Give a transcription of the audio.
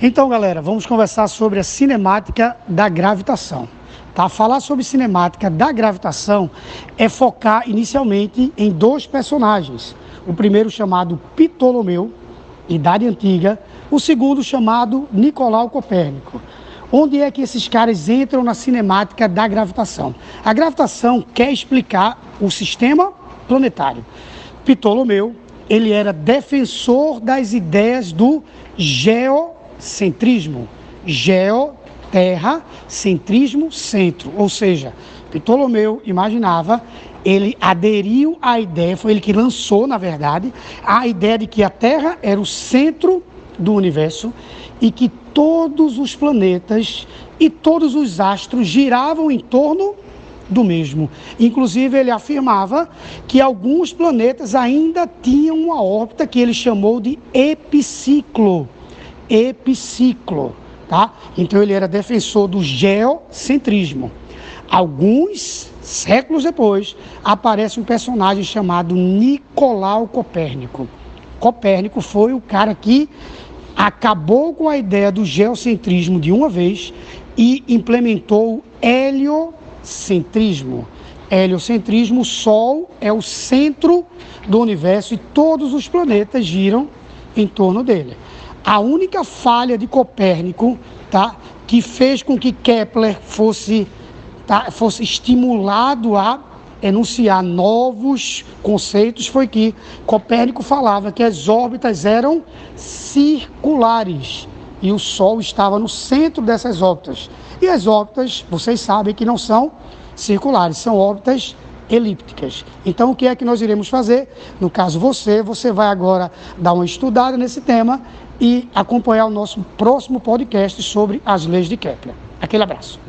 Então, galera, vamos conversar sobre a cinemática da gravitação. Tá? Falar sobre cinemática da gravitação é focar inicialmente em dois personagens. O primeiro chamado Ptolomeu, Idade Antiga, o segundo chamado Nicolau Copérnico. Onde é que esses caras entram na cinemática da gravitação? A gravitação quer explicar o sistema planetário. Ptolomeu, ele era defensor das ideias do geo centrismo. Geo, terra, centrismo, centro. Ou seja, Ptolomeu imaginava, ele aderiu à ideia, foi ele que lançou, na verdade, a ideia de que a Terra era o centro do universo e que todos os planetas e todos os astros giravam em torno do mesmo. Inclusive, ele afirmava que alguns planetas ainda tinham uma órbita que ele chamou de epiciclo epiciclo, tá? Então ele era defensor do geocentrismo. Alguns séculos depois, aparece um personagem chamado Nicolau Copérnico. Copérnico foi o cara que acabou com a ideia do geocentrismo de uma vez e implementou o heliocentrismo. Heliocentrismo, o Sol é o centro do universo e todos os planetas giram em torno dele. A única falha de Copérnico, tá, que fez com que Kepler fosse, tá, fosse estimulado a enunciar novos conceitos foi que Copérnico falava que as órbitas eram circulares e o Sol estava no centro dessas órbitas. E as órbitas, vocês sabem que não são circulares, são órbitas elípticas. Então, o que é que nós iremos fazer? No caso você, você vai agora dar uma estudada nesse tema e acompanhar o nosso próximo podcast sobre as leis de Kepler. Aquele abraço.